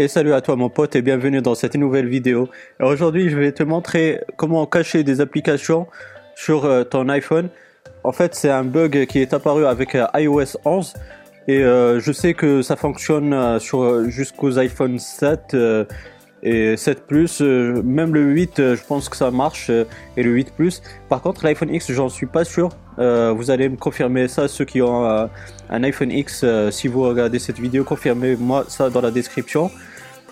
Et salut à toi mon pote et bienvenue dans cette nouvelle vidéo. Aujourd'hui je vais te montrer comment cacher des applications sur euh, ton iPhone. En fait c'est un bug qui est apparu avec euh, iOS 11 et euh, je sais que ça fonctionne sur jusqu'aux iPhone 7 et 7 Plus, même le 8, euh, je pense que ça marche, et le 8 Plus. Par contre, l'iPhone X, j'en suis pas sûr. vous allez me confirmer ça, ceux qui ont un iPhone X, si vous regardez cette vidéo, confirmez-moi ça dans la description.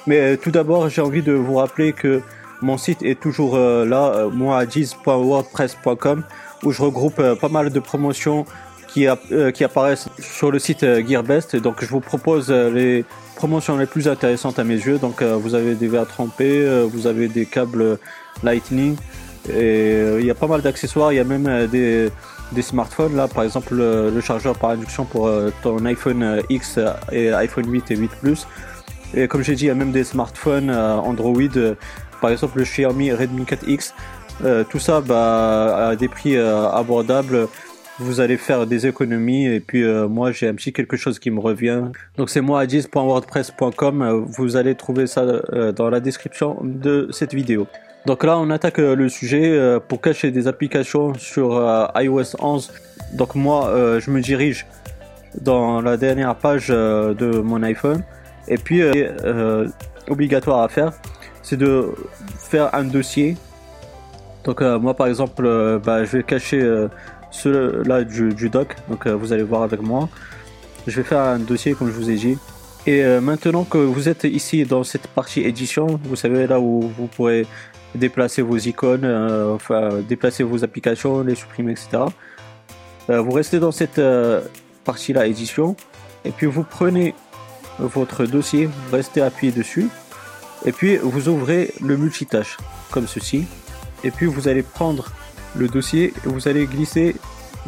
Mais tout d'abord, j'ai envie de vous rappeler que mon site est toujours là, moadiz.wordpress.com, où je regroupe pas mal de promotions qui, apparaissent sur le site GearBest. Donc, je vous propose les promotions les plus intéressantes à mes yeux. Donc euh, vous avez des verres trempés, euh, vous avez des câbles Lightning et euh, il y a pas mal d'accessoires. Il y a même des, des, smartphones là, par exemple le, chargeur par induction pour ton iPhone X et iPhone 8 et 8 Plus. Et comme j'ai dit, il y a même des smartphones Android, par exemple le Xiaomi Redmi 4X. tout ça bah, à des prix abordables vous allez faire des économies et puis euh, moi j'ai un petit quelque chose qui me revient. Donc c'est moi adis.wordpress.com, euh, vous allez trouver ça euh, dans la description de cette vidéo. Donc là on attaque le sujet pour cacher des applications sur iOS 11. Donc moi je me dirige dans la dernière page de mon iPhone et puis obligatoire à faire c'est de faire un dossier. Donc moi par exemple bah, je vais cacher ceux-là du, doc. Donc euh, vous allez voir avec moi. Je vais faire un dossier comme je vous ai dit. Et euh, maintenant que vous êtes ici dans cette partie édition, vous savez là où vous pourrez déplacer vos icônes, euh, enfin déplacer vos applications, les supprimer, etc. vous restez dans cette partie là édition et puis vous prenez votre dossier, restez appuyé dessus et puis vous ouvrez le multitâche comme ceci et puis vous allez prendre le dossier vous allez glisser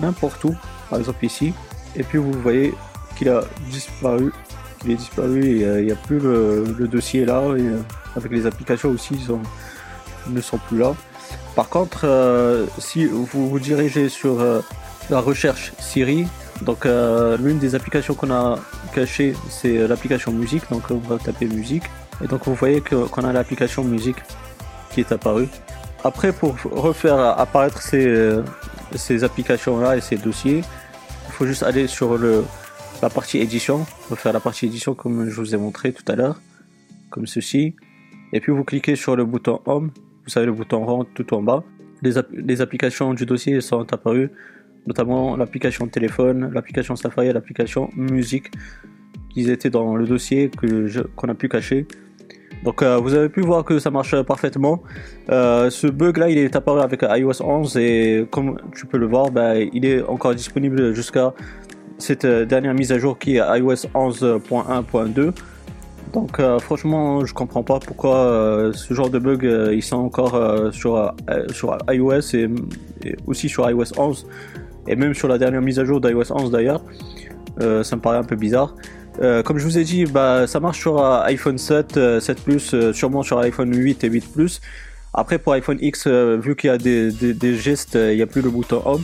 n'importe où, par exemple ici, et puis vous voyez qu'il a disparu. Il est disparu et euh, il n'y a plus le, dossier là, et, euh, avec les applications aussi, ils, ne sont plus là. Par contre, euh, si vous vous dirigez sur la recherche Siri, donc l'une des applications qu'on a cachées, c'est l'application musique, donc on va taper musique, et donc vous voyez qu'on a l'application musique qui est apparue. Après, pour refaire apparaître ces, ces applications-là et ces dossiers, il faut juste aller sur le, la partie édition, refaire la partie édition comme je vous ai montré tout à l'heure, comme ceci. Et puis vous cliquez sur le bouton Home, vous savez le bouton rond tout en bas. Les, les applications du dossier sont apparues, notamment l'application téléphone, l'application Safari et l'application musique. Ils étaient dans le dossier que qu'on a pu cacher. Donc euh, vous avez pu voir que ça marche parfaitement. Euh, ce bug là il est apparu avec iOS 11 et comme tu peux le voir bah, il est encore disponible jusqu'à cette euh, dernière mise à jour qui est iOS 11.1.2. Donc franchement je comprends pas pourquoi ce genre de bug ils sont encore sur, sur iOS et, et, aussi sur iOS 11 et même sur la dernière mise à jour d'iOS 11 d'ailleurs. ça me paraît un peu bizarre. Euh, comme je vous ai dit, bah, ça marche sur euh, iPhone 7, 7 euh, Plus, sûrement sur iPhone 8 et 8 Plus. Après pour iPhone X, vu qu'il y a des, gestes, il n'y a plus le bouton Home.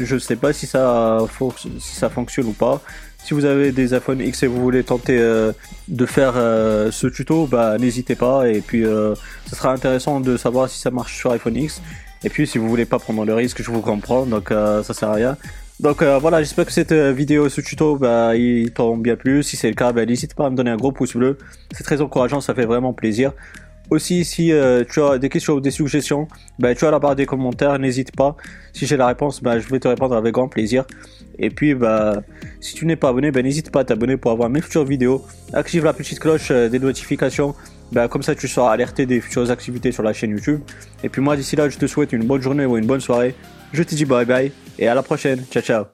Je ne sais pas si ça, si ça fonctionne ou pas. Si vous avez des iPhone X et vous voulez tenter de faire ce tuto, bah, n'hésitez pas. Et puis, ce sera intéressant de savoir si ça marche sur iPhone X. Et puis, si vous voulez pas prendre le risque, je vous comprends. Donc, ça sert à rien. Donc euh, voilà, j'espère que cette euh, vidéo, ce tuto, bah, il tombe bien plu. Si c'est le cas, bah, n'hésite pas à me donner un gros pouce bleu. C'est très encourageant, ça fait vraiment plaisir. Aussi, si euh, tu as des questions ou des suggestions, bah, tu as la barre des commentaires, n'hésite pas. Si j'ai la réponse, bah, je vais te répondre avec grand plaisir. Et puis, bah, si tu n'es pas abonné, bah, n'hésite pas à t'abonner pour avoir mes futures vidéos. Active la petite cloche des notifications. Bah, comme ça, tu seras alerté des futures activités sur la chaîne YouTube. Et puis moi, d'ici là, je te souhaite une bonne journée ou une bonne soirée. Je te dis bye bye et à la prochaine. Ciao, ciao.